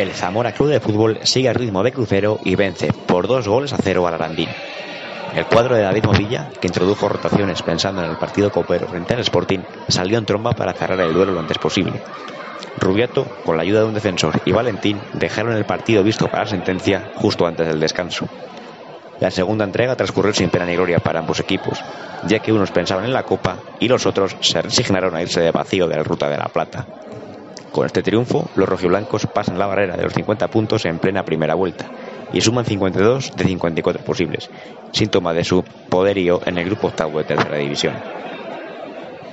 El Zamora Club de Fútbol sigue al ritmo de crucero y vence por dos goles a cero al Arandín. El cuadro de David Movilla, que introdujo rotaciones pensando en el partido copero frente al Sporting, salió en tromba para cerrar el duelo lo antes posible. Rubiato, con la ayuda de un defensor, y Valentín dejaron el partido visto para sentencia justo antes del descanso. La segunda entrega transcurrió sin pena ni gloria para ambos equipos, ya que unos pensaban en la Copa y los otros se resignaron a irse de vacío de la Ruta de la Plata. Con este triunfo, los rojiblancos pasan la barrera de los 50 puntos en plena primera vuelta y suman 52 de 54 posibles, síntoma de su poderío en el grupo octavo de tercera división.